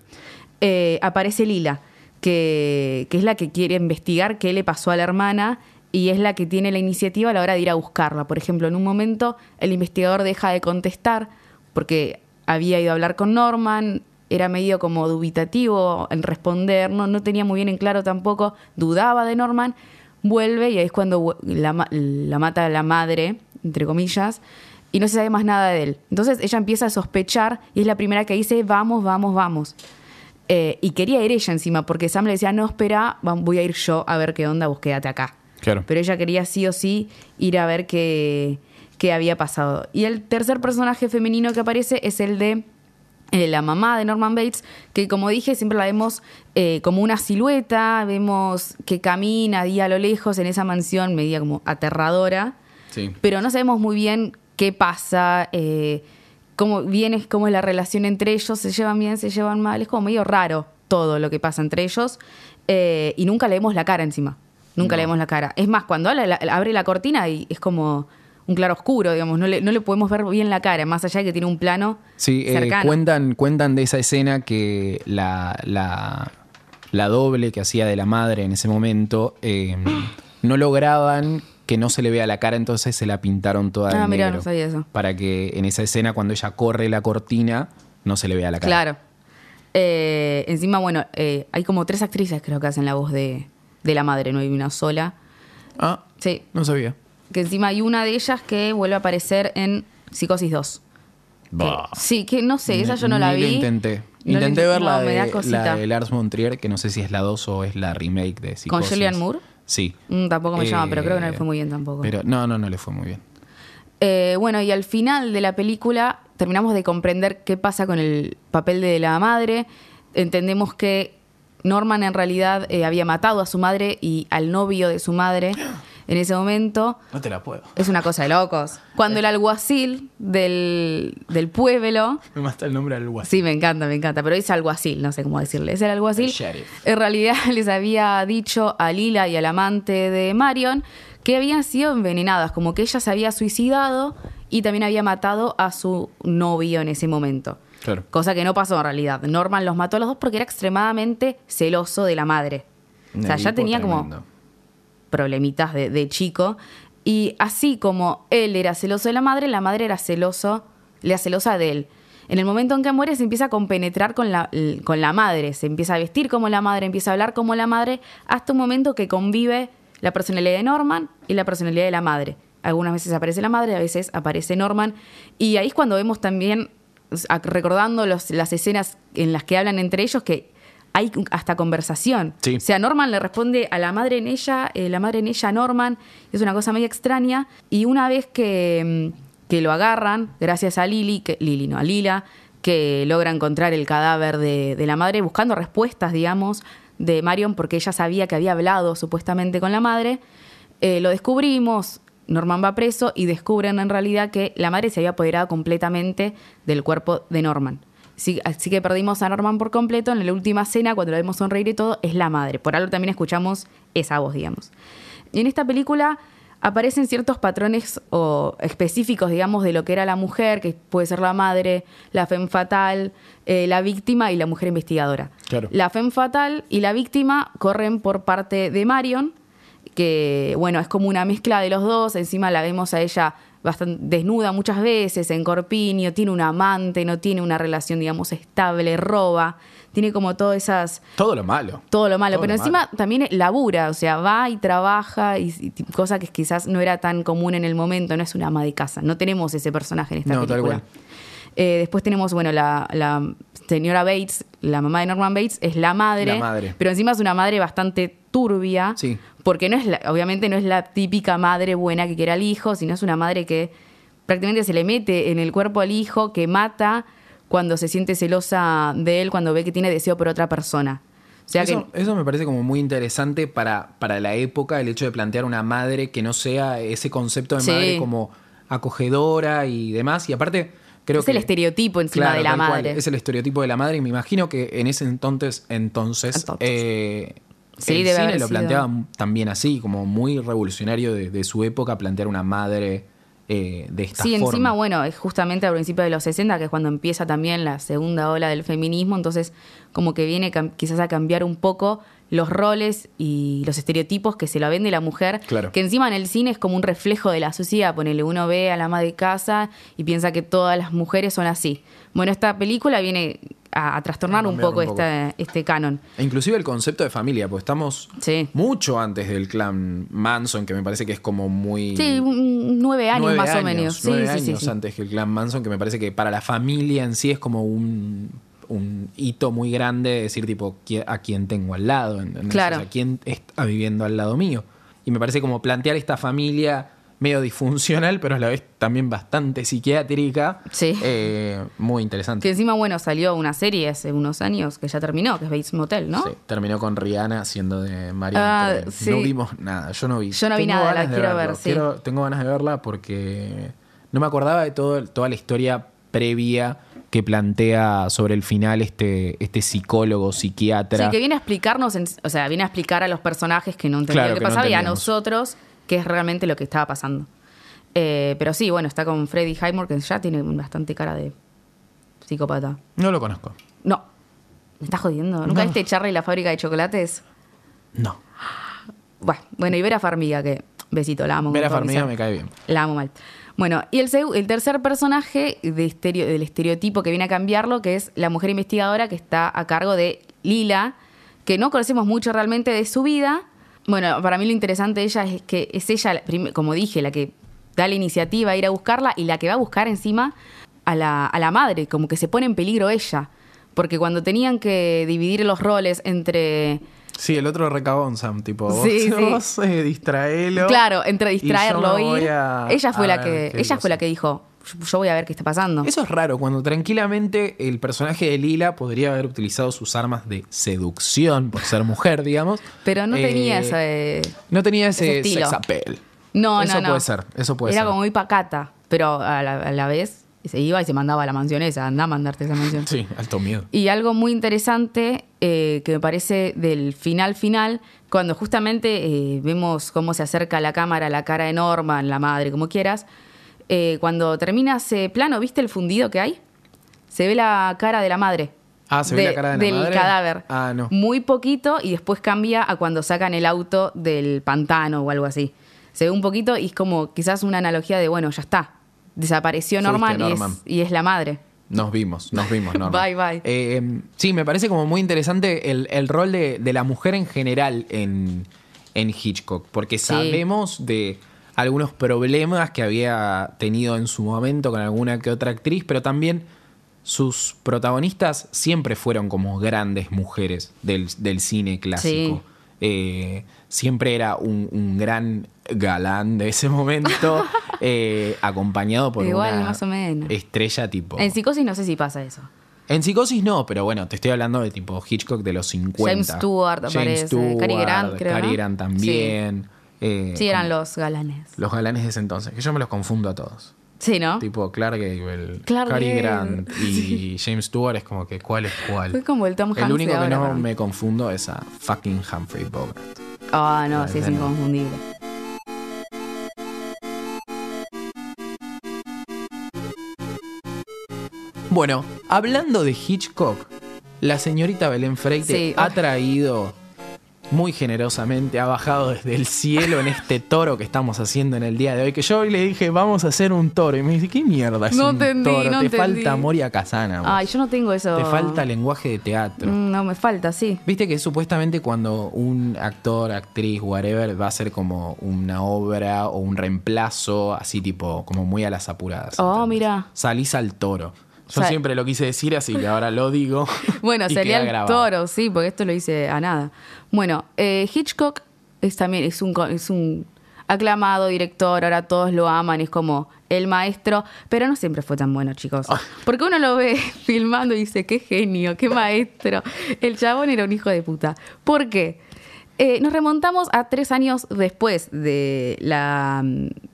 eh, aparece Lila, que, que es la que quiere investigar qué le pasó a la hermana y es la que tiene la iniciativa a la hora de ir a buscarla. Por ejemplo, en un momento el investigador deja de contestar porque había ido a hablar con Norman, era medio como dubitativo en responder, no, no tenía muy bien en claro tampoco, dudaba de Norman, vuelve y ahí es cuando la, ma- la mata la madre, entre comillas, y no se sabe más nada de él. Entonces ella empieza a sospechar y es la primera que dice, vamos, vamos, vamos. Eh, y quería ir ella encima, porque Sam le decía, no, espera, voy a ir yo a ver qué onda, vos quédate acá. Claro. Pero ella quería sí o sí ir a ver qué, había pasado. Y el tercer personaje femenino que aparece es el de eh, la mamá de Norman Bates, que como dije, siempre la vemos eh, como una silueta, vemos que camina ahí a lo lejos en esa mansión media como aterradora Sí. pero no sabemos muy bien qué pasa, eh, cómo viene, cómo es la relación entre ellos, se llevan bien, se llevan mal, es como medio raro todo lo que pasa entre ellos eh, y nunca le vemos la cara encima, nunca No. le vemos la cara. Es más, cuando la- abre la cortina y es como un claro oscuro, digamos, no le, no le podemos ver bien la cara, más allá de que tiene un plano Sí, eh, cercano. cuentan, cuentan de esa escena que la, la, la doble que hacía de la madre en ese momento eh, no lograban que no se le vea la cara, entonces se la pintaron toda de Ah, mirá, negro. no sabía eso. Para que en esa escena, cuando ella corre la cortina, no se le vea la cara. Claro. Eh, encima, bueno, eh, hay como tres actrices creo que hacen la voz de, de la madre, no hay una sola. Ah, Sí, no sabía. Que encima hay una de ellas que vuelve a aparecer en Psicosis 2. Que- Bah. sí, que no sé, esa yo no la Ni vi. lo intenté. No Intenté int- ver la, no, me da de, cosita. la de Lars Montrier, que no sé si es la 2 o es la remake de Psicosis. Julianne Moore? Sí. Mm, tampoco me llama, pero creo que no le Eh, fue muy bien tampoco. Pero no, no, no le fue muy bien. Eh, bueno, y al final de la película terminamos de comprender qué pasa con el papel de la madre. Entendemos que Norman en realidad eh, había matado a su madre y al novio de su madre en ese momento. No te la puedo. Es una cosa de locos. Cuando el alguacil del, del pueblo Me mata el nombre del guay. Sí, me encanta, me encanta, pero es alguacil, no sé cómo decirle. Es el alguacil. El sheriff. En realidad les había dicho a Lila y al amante de Marion que habían sido envenenadas, como que ella se había suicidado y también había matado a su novio en ese momento. Claro. Cosa que no pasó en realidad. Norman los mató a los dos porque era extremadamente celoso de la madre. O sea, ya tenía como. Problemitas de, chico. Y así como él era celoso de la madre, la madre era celoso, era celosa de él. En el momento en que muere se empieza a compenetrar con la, con la madre, se empieza a vestir como la madre, empieza a hablar como la madre, hasta un momento que convive la personalidad de Norman y la personalidad de la madre. Algunas veces aparece la madre, a veces aparece Norman. Y ahí es cuando vemos también, recordando las escenas en las que hablan entre ellos, que hay hasta conversación. Sí. O sea, Norman le responde a la madre en ella, eh, la madre en ella a Norman. Es una cosa medio extraña. Y una vez que, mm, que lo agarran, gracias a Lily, que, Lily no, a Lila, que logra encontrar el cadáver de, de la madre, buscando respuestas, digamos, de Marion, porque ella sabía que había hablado supuestamente con la madre. Eh, lo descubrimos, Norman va preso y descubren en realidad que la madre se había apoderado completamente del cuerpo de Norman. Sí, así que perdimos a Norman por completo. En la última escena, cuando lo vemos sonreír y todo, es la madre. Por algo también escuchamos esa voz, digamos. Y en esta película aparecen ciertos patrones o específicos, digamos, de lo que era la mujer, que puede ser la madre, la femme fatal, eh, la víctima y la mujer investigadora. Claro. La femme fatal y la víctima corren por parte de Marion, que bueno, es como una mezcla de los dos, encima la vemos a ella bastante desnuda muchas veces, en corpiño, tiene un amante, no tiene una relación, digamos, estable, roba, tiene como todas esas... Todo lo malo. Todo lo malo, Todo pero lo encima malo. también labura, o sea, va y trabaja, y, cosa que quizás no era tan común en el momento, no es una ama de casa, no tenemos ese personaje en esta No, tal película. cual. Eh, después tenemos, bueno, la, la señora Bates, la mamá de Norman Bates, es la madre, La madre. pero encima es una madre bastante turbia, Sí. Porque no es la- obviamente no es la típica madre buena que quiere al hijo, sino es una madre que prácticamente se le mete en el cuerpo al hijo, que mata cuando se siente celosa de él, cuando ve que tiene deseo por otra persona. O sea eso, que eso me parece como muy interesante para, para la época, el hecho de plantear una madre que no sea ese concepto de Sí. madre como acogedora y demás. Y aparte, creo es que. el estereotipo encima Claro, de la cual, madre. Es el estereotipo de la madre y me imagino que en ese entonces, entonces, Entonces. eh, Sí, el debe cine haber lo sido. planteaba también así, como muy revolucionario de, de su época, plantear una madre eh, de esta Sí, forma. encima, bueno, es justamente al principio de los 60, que es cuando empieza también la segunda ola del feminismo, entonces como que viene quizás a cambiar un poco los roles y los estereotipos que se la vende la mujer, Claro. que encima en el cine es como un reflejo de la sociedad, ponele, uno ve a la ama de casa y piensa que todas las mujeres son así. Bueno, esta película viene a, a trastornar A un poco, un poco. Este, este canon. E inclusive el concepto de familia, pues estamos Sí. mucho antes del clan Manson, que me parece que es como muy... Sí, un- nueve años nueve más o años, menos. Sí, nueve sí, años sí. antes que el clan Manson, que me parece que para la familia en sí es como un, un hito muy grande decir tipo a quién tengo al lado, ¿entendés? Claro. O sea, quién está viviendo al lado mío. Y me parece como plantear esta familia medio disfuncional, pero a la vez también bastante psiquiátrica. Sí. eh, muy interesante. Que encima, bueno, salió una serie hace unos años que ya terminó, que es Bates Motel, ¿no? Sí, terminó con Rihanna haciendo de María. Ah, sí. No vimos nada, yo no vi. Yo no vi nada, la quiero verlo, ver, sí. quiero- tengo ganas de verla porque no me acordaba de todo, toda la historia previa que plantea sobre el final este, este psicólogo, psiquiatra. Sí, que viene a explicarnos, en- o sea, viene a explicar a los personajes que no entendían Claro, qué no pasaba y a nosotros qué es realmente lo que estaba pasando. Eh, pero sí, bueno, está con Freddie Highmore, que ya tiene bastante cara de psicópata. No lo conozco. No, me estás jodiendo. ¿Nunca No. viste Charlie la fábrica de chocolates? No. Bueno, y Vera Farmiga, que besito, la amo. Vera Farmiga me cae bien. La amo mal. Bueno, y el, el tercer personaje de estereo- del estereotipo que viene a cambiarlo, que es la mujer investigadora que está a cargo de Lila, que no conocemos mucho realmente de su vida. Bueno, para mí lo interesante de ella es que es ella, como dije, la que da la iniciativa a ir a buscarla y la que va a buscar encima a la, a la madre, como que se pone en peligro ella. Porque cuando tenían que dividir los roles entre Sí, el otro recabón, Sam, tipo, vos, Sí, sí. vos, eh, distraelo. Claro, entre distraerlo y voy ir. a- ella fue la que ella fue la que dijo, "Yo- yo voy a ver qué está pasando. Eso es raro, cuando tranquilamente el personaje de Lila podría haber utilizado sus armas de seducción por ser mujer, digamos. Pero no tenía Eh, ese No tenía ese, ese estilo. sex appeal. No, eso no, no. puede ser, eso puede Era ser. como muy pacata, pero a la, a la vez se iba y se mandaba a la mansión esa, anda a mandarte esa mansión. Sí, alto miedo. Y algo muy interesante eh, que me parece del final final, cuando justamente eh, vemos cómo se acerca la cámara la cara de Norman, la madre, como quieras, eh, cuando termina ese plano, ¿viste el fundido que hay? Se ve la cara de la madre. Ah, ¿se ve la cara de la del madre? cadáver. Ah, no. Muy poquito y después cambia a cuando sacan el auto del pantano o algo así. Se ve un poquito y es como quizás una analogía de, bueno, ya está. Desapareció Norman, y es- Norman. Y, es, la madre. Nos vimos, nos vimos, Norma. Bye, bye. Eh, sí, me parece como muy interesante el, el rol de, de la mujer en general en, en Hitchcock, porque Sí. sabemos de algunos problemas que había tenido en su momento con alguna que otra actriz, pero también sus protagonistas siempre fueron como grandes mujeres del, del cine clásico. Sí. Eh, siempre era un, un gran galán de ese momento, eh, acompañado por Igual, una más o menos. estrella tipo. En psicosis no sé si pasa eso. En Psicosis no, pero bueno, te estoy hablando de tipo Hitchcock de los 50. James Stewart aparece, Cary Grant, creo, Cary ¿no? Grant también. eh, Sí, eran los galanes. los galanes de ese entonces, que yo me los confundo a todos. Sí, ¿no? Tipo Clark Gable, Clark Cary. Grant y James Stewart es como que cuál es cuál. Fue como el Tom Hanks El único que no me confundo es a fucking Humphrey Bogart. Ah, no, sí, es inconfundible. Bueno, hablando de Hitchcock, la señorita Belén Freite Sí, ha ah. traído muy generosamente ha bajado desde el cielo en este toro que estamos haciendo en el día de hoy. Que yo hoy le dije, vamos a hacer un toro. Y me dice, ¿qué mierda es No un toro? no Te falta Moria Casana. Ay, yo no tengo eso. Te falta lenguaje de teatro. Mm, No, me falta, sí. Viste que supuestamente cuando un actor, actriz, whatever, va a hacer como una obra o un reemplazo, así tipo, como muy a las apuradas. Oh, ¿entendés? mira. Salís al toro. Yo siempre lo quise decir, así que ahora lo digo. Bueno, sería el toro, sí, porque esto lo hice a nada. Bueno, eh, Hitchcock es también es un, es un aclamado director, ahora todos lo aman, es como el maestro, pero no siempre fue tan bueno, chicos. Ah. Porque uno lo ve filmando y dice, qué genio, qué maestro. El chabón era un hijo de puta. ¿Por qué? Eh, nos remontamos a tres años después de la,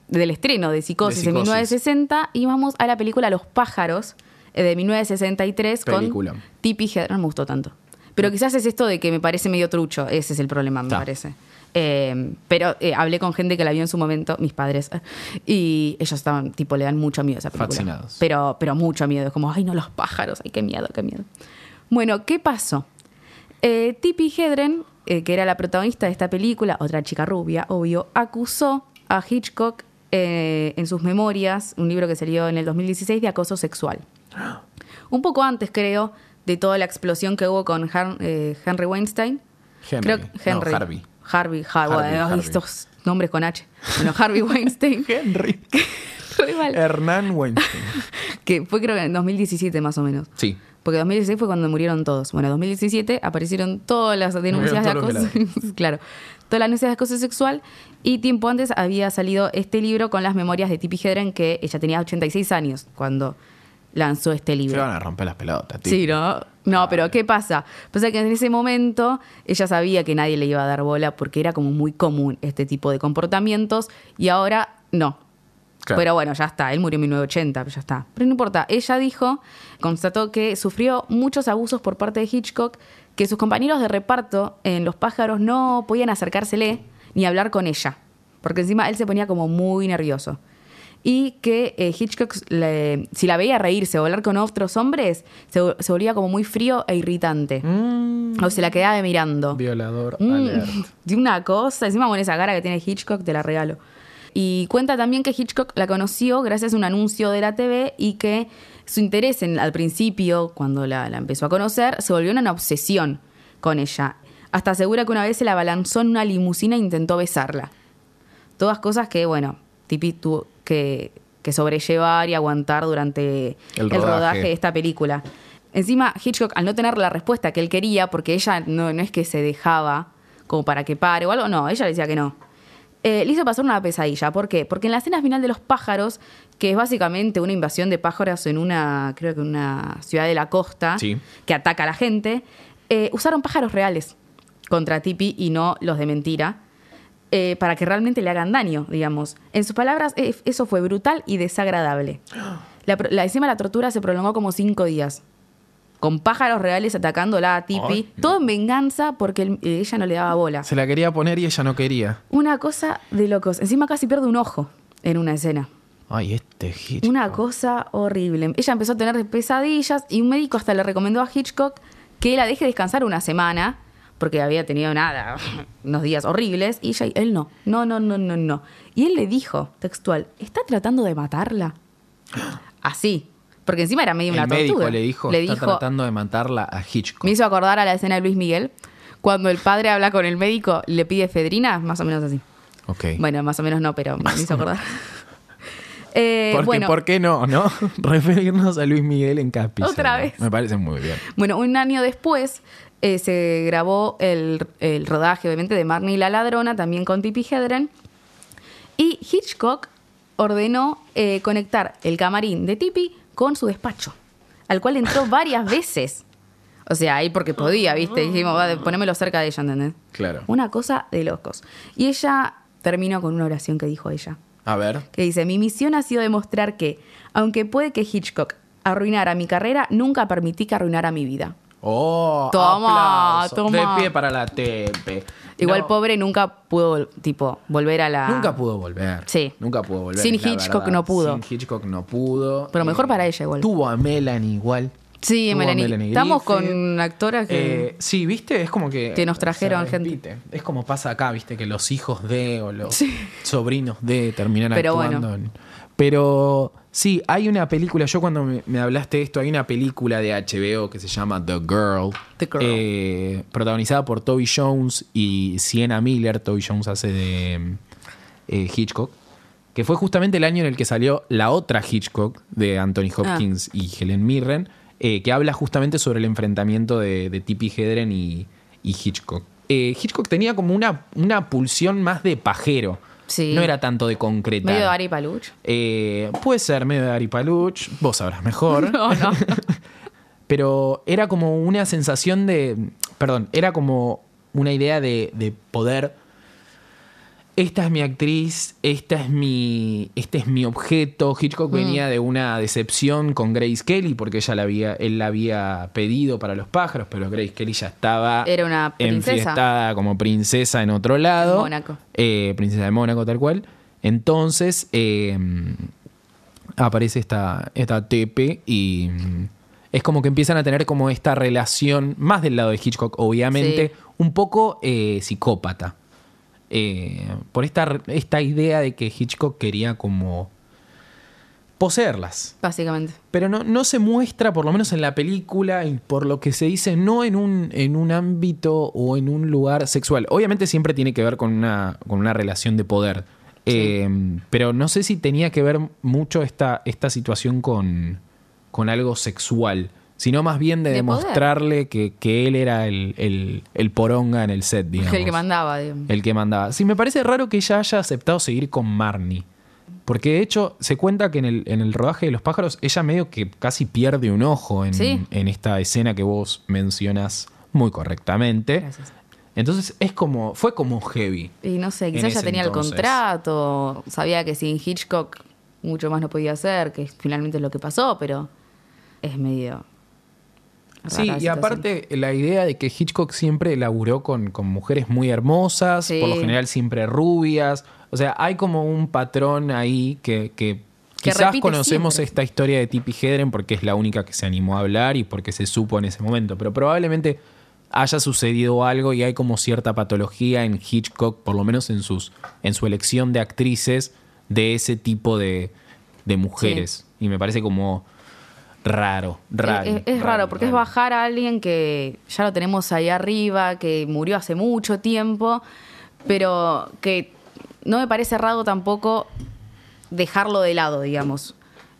del estreno de Psicosis, De en Psicosis. 1960 y vamos a la película Los pájaros de 1963 Película. con Tippi Hedren. No me gustó tanto. Pero quizás es esto de que me parece medio trucho. Ese es el problema, me Ta. parece. Eh, pero eh, hablé con gente que la vio en su momento, mis padres, y ellos estaban, tipo, le dan mucho miedo a esa película. Fascinados. Pero, pero mucho miedo. Es como, ay, no, los pájaros, ay, qué miedo, qué miedo. Bueno, ¿qué pasó? Eh, Tippi Hedren, eh, que era la protagonista de esta película, otra chica rubia, obvio, acusó a Hitchcock eh, en sus memorias, un libro que salió en el 2016, de acoso sexual. Un poco antes, creo, de toda la explosión que hubo con eh, Henry Weinstein. Henry. Creo No. Harvey. Harvey, Har- Harvey, Harvey. estos nombres con H. Bueno, Harvey Weinstein. Henry. Hernán Weinstein. que fue creo que en 2017 más o menos. Sí. Porque 2016 fue cuando murieron todos. Bueno, en 2017 aparecieron todas las denuncias de acoso. claro. Todas las denuncias de acoso sexual. Y tiempo antes había salido este libro con las memorias de Tippi Hedren, que ella tenía 86 años cuando lanzó este Se libro. van a romper las pelotas, tío. Sí, ¿no? No, pero ¿qué pasa? Pasa que en ese momento ella sabía que nadie le iba a dar bola porque era como muy común este tipo de comportamientos y ahora no. Claro. Pero bueno, ya está, él murió en 1980, pero ya está. Pero no importa, ella dijo, constató que sufrió muchos abusos por parte de Hitchcock, que sus compañeros de reparto en Los pájaros no podían acercársele ni hablar con ella, porque encima él se ponía como muy nervioso. Y que eh, Hitchcock, le- si la veía reírse o hablar con otros hombres, se, se volvía como muy frío e irritante. Mm, O se la quedaba mirando. violador Mm, alert. de una cosa, encima con esa cara que tiene Hitchcock, te la regalo. Y cuenta también que Hitchcock la conoció gracias a un anuncio de la TV y que su interés en, al principio, cuando la, la empezó a conocer, se volvió una obsesión con ella. Hasta asegura que una vez se la abalanzó en una limusina e intentó besarla. Todas cosas que, bueno, Tipi tuvo que, que sobrellevar y aguantar durante El el, rodaje. rodaje. de esta película. Encima, Hitchcock, al no tener la respuesta que él quería, porque ella no, no es que se dejaba como para que pare o algo, no, ella le decía que no. Eh, le hizo pasar una pesadilla. ¿Por qué? Porque en la escena final de los pájaros, que es básicamente una invasión de pájaros en una, creo que una ciudad de la costa, Sí. que ataca a la gente, eh, usaron pájaros reales contra Tipi y no los de mentira, eh, para que realmente le hagan daño, digamos. En sus palabras, eh, eso fue brutal y desagradable. La, la, encima la tortura se prolongó como cinco días. Con pájaros reales atacándola a Tipi. Ay, no. Todo en venganza porque él- eh, ella no le daba bola. Se la quería poner y ella no quería. Una cosa de locos. Encima casi pierde un ojo en una escena. Ay, este Hitchcock. Una cosa horrible. Ella empezó a tener pesadillas y un médico hasta le recomendó a Hitchcock que la deje descansar una semana porque había tenido nada, unos días horribles y ella, él no, no, no, no, no, no. Y él le dijo, textual, ¿está tratando de matarla? Así, porque encima era medio El una médico le dijo, le está dijo, tratando de matarla a Hitchcock. me hizo acordar a la escena de Luis Miguel, cuando el padre habla con el médico, le pide efedrina, más o menos así. Ok. Bueno, más o menos no, pero me hizo acordar. Eh, Porque, bueno, ¿Por qué no, no? Referirnos a Luis Miguel en Capi. Otra vez. Me parece muy bien. Bueno, un año después eh, se grabó el, el rodaje, obviamente, de Marnie la ladrona, también con Tippi Hedren. Y Hitchcock ordenó eh, conectar el camarín de Tippi con su despacho, al cual entró varias veces. O sea, ahí porque podía, ¿viste? Dijimos, va, ponémelo cerca de ella, ¿entendés? Claro. Una cosa de locos. Y ella terminó con una oración que dijo ella A ver. que dice, mi misión ha sido demostrar que, aunque puede que Hitchcock arruinara mi carrera, nunca permití que arruinara mi vida. Oh, Toma, aplauso. toma. De pie para la tepe. Igual No, pobre nunca pudo, tipo, volver a la... Nunca pudo volver. Sí. Nunca pudo volver. Sin Hitchcock verdad. no pudo. Sin Hitchcock no pudo. Pero mejor Eh, para ella igual. Tuvo a Melanie igual. Sí, Melanie. Melanie Estamos con actoras que. Eh, sí, viste, es como que. Que nos trajeron gente. Es como pasa acá, viste, que los hijos de o los Sí. sobrinos de terminan Pero actuando. bueno. en- Pero sí, hay una película. Yo cuando me, me hablaste de esto, hay una película de HBO que se llama The Girl. The Girl. eh, protagonizada por Toby Jones y Sienna Miller. Toby Jones hace de eh, Hitchcock. Que fue justamente el año en el que salió la otra Hitchcock de Anthony Hopkins y Helen Mirren, eh, que habla justamente sobre el enfrentamiento de, de Tippi Hedren y, y Hitchcock. Eh, Hitchcock tenía como una, una pulsión más de pajero. Sí. No era tanto de concretar. Medio de Ari Paluch. Eh, puede ser medio de Ari Paluch, vos sabrás mejor. No, no. Pero era como una sensación de. Perdón, era como una idea de, de poder. Esta es mi actriz, esta es mi, este es mi objeto. Mm. Hitchcock venía de una decepción con Grace Kelly porque ella la había, él la había pedido para los pájaros, pero Grace Kelly ya estaba Era una princesa. enfiestada como princesa en otro lado. En Mónaco. Eh, princesa de Mónaco, tal cual. Entonces, eh, aparece esta, esta Tepe y mm, es como que empiezan a tener como esta relación, más del lado de Hitchcock, obviamente, Sí. un poco eh, psicópata. Eh, por esta, esta idea de que Hitchcock quería como poseerlas. Básicamente. Pero no, no se muestra, por lo menos en la película, y por lo que se dice, no en un, en un ámbito o en un lugar sexual. Obviamente siempre tiene que ver con una, con una relación de poder. Eh, pero no sé si tenía que ver mucho esta, esta situación con, con algo sexual, sino más bien de, demostrarle que, que él era el, el- el poronga en el set, digamos. El que mandaba, digamos. El que mandaba. Sí, me parece raro que ella haya aceptado seguir con Marnie. Porque de hecho se cuenta que en el, en el rodaje de los pájaros ella medio que casi pierde un ojo en, Sí. en esta escena que vos mencionas muy correctamente. Gracias. Entonces es como, fue como heavy. Y no sé, quizás ya tenía entonces. el contrato, sabía que sin Hitchcock mucho más no podía hacer, que finalmente es lo que pasó, pero es medio. Sí, y aparte la idea de que Hitchcock siempre laburó con, con mujeres muy hermosas, Sí. por lo general siempre rubias. O sea, hay como un patrón ahí que, que Que quizás conocemos siempre. esta historia de Tippi Hedren porque es la única que se animó a hablar y porque se supo en ese momento. Pero probablemente haya sucedido algo y hay como cierta patología en Hitchcock, por lo menos en, sus, en su elección de actrices, de ese tipo de, de mujeres. Y me parece como raro, raro. Es, es raro, porque es bajar a alguien que ya lo tenemos ahí arriba, que murió hace mucho tiempo, pero que no me parece raro tampoco dejarlo de lado, digamos.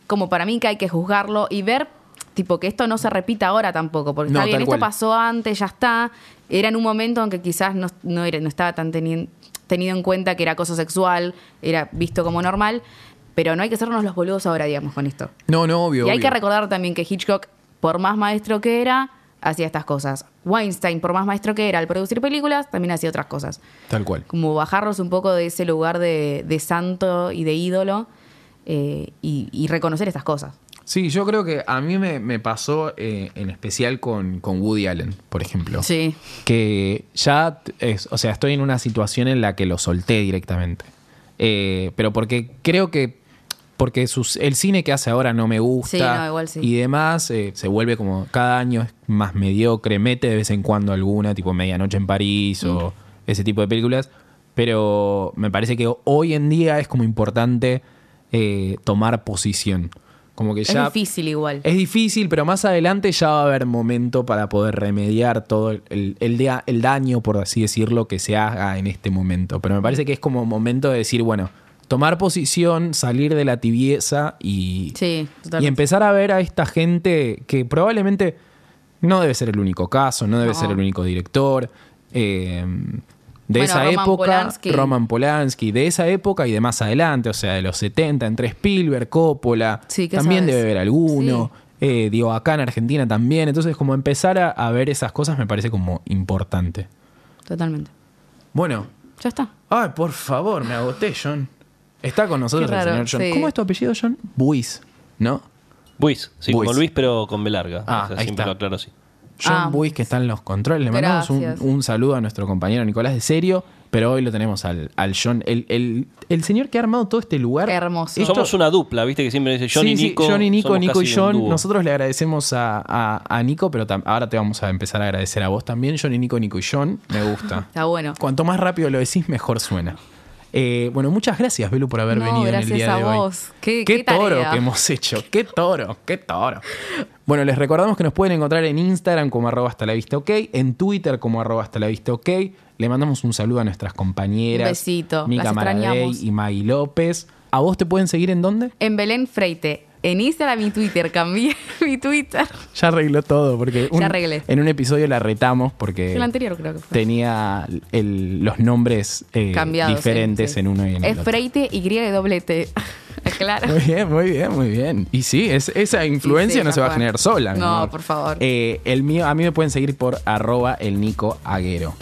Como para mí que hay que juzgarlo y ver, tipo, que esto no se repita ahora tampoco, porque No, está bien, esto cual. pasó antes, ya está. Era en un momento en que quizás no, no, era- no estaba tan teni- tenido en cuenta que era acoso sexual, era visto como normal, pero no hay que hacernos los boludos ahora, digamos, con esto. No, no, obvio. Y hay obvio. que recordar también que Hitchcock, por más maestro que era, hacía estas cosas. Weinstein, por más maestro que era al producir películas, también hacía otras cosas. Tal cual. Como bajarlos un poco de ese lugar de, de santo y de ídolo eh, y, y reconocer estas cosas. Sí, yo creo que a mí me, me pasó eh, en especial con, con Woody Allen, por ejemplo. Sí. Que ya, es, o sea, estoy en una situación en la que lo solté directamente. Eh, pero porque creo que porque sus, el cine que hace ahora no me gusta Sí, no, igual sí. y demás, eh, se vuelve como cada año es más mediocre, mete de vez en cuando alguna, tipo Medianoche en París Mm. o ese tipo de películas, pero me parece que hoy en día es como importante eh, tomar posición. Como que Es ya difícil igual. es difícil, pero más adelante ya va a haber momento para poder remediar todo el daño, por así decirlo, que se haga en este momento. Pero me parece que es como momento de decir, bueno, tomar posición, salir de la tibieza y, Sí, y empezar a ver a esta gente que probablemente no debe ser el único caso, no debe No. ser el único director. eh, de Bueno, esa Roman época, Polanski. Roman Polanski, de esa época y de más adelante, o sea, de los 70, entre Spielberg, Coppola, Sí, ¿qué también sabes? debe haber alguno. Eh, digo, acá en Argentina también. Entonces, como empezar a, a ver esas cosas me parece como importante. Totalmente. Bueno, Ya está. ay, por favor, me agoté, John. Está con nosotros Qué el señor John. sí. ¿Cómo es tu apellido, John? Buis, ¿no? Buis, sí, Buis. como Luis, pero con B larga. Ah, O sea, ahí siempre está. lo aclaro así. John Ah, Buis, que está en los controles. Le mandamos un, Gracias. un saludo a nuestro compañero Nicolás de Serio. Pero hoy lo tenemos al, al John, el, el- el señor que ha armado todo este lugar. Hermoso. Esto- Somos una dupla, ¿viste? Que siempre dice John Sí, y sí, Nico. John y Nico, somos Nico y casi un John. dúo. Nosotros le agradecemos a, a- a Nico, pero tam- ahora te vamos a empezar a agradecer a vos también. John y Nico, Nico y John. Me gusta. Está bueno. Cuanto más rápido lo decís, mejor suena. Eh, bueno, muchas gracias, Belu, por haber No, venido en el día a de hoy. vos. Qué- qué toro tarea. que hemos hecho. Qué toro, qué toro. Bueno, les recordamos que nos pueden encontrar en Instagram como arroba hasta la vista ok, en Twitter como arroba hasta la vista ok. Le mandamos un saludo a nuestras compañeras. Un besito, Mica Maradei y Maggie López. ¿A vos te pueden seguir en dónde? En Belén Freite. En Instagram y Twitter. Cambié mi Twitter. Ya arregló todo, porque un- Ya arreglé. en un episodio la retamos porque El anterior creo que fue. tenía el- los nombres eh, Cambiados. diferentes sí, sí. en uno y en el Es otro. Freite y doble T. claro. Muy bien, muy bien, muy bien. Y sí, es, esa influencia Sí, no se va a generar sola. No, amor. por favor. Eh, el mío, a mí me pueden seguir por arroba el Nico Aguero.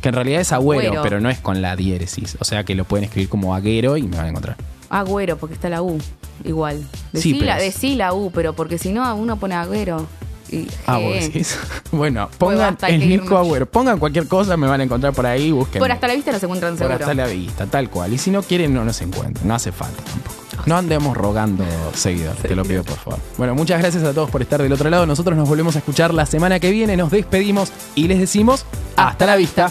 Que en realidad es agüero, Agüero. pero no es con la diéresis. O sea que lo pueden escribir como aguero y me van a encontrar. Agüero, porque está la U. Igual. Decí, la, es- decí la U, pero porque si no, uno pone agüero. Y, Ah, eh. vos decís. Bueno, pongan el Nico. Agüero. Pongan cualquier cosa, me van a encontrar por ahí. Busquen. Por hasta la vista no se encuentran Por seguro. hasta la vista, tal cual. Y si no quieren, no nos encuentran. No hace falta tampoco. No andemos rogando seguidores, te lo pido por favor. Bueno, muchas gracias a todos por estar del otro lado. Nosotros nos volvemos a escuchar la semana que viene. Nos despedimos y les decimos hasta la vista.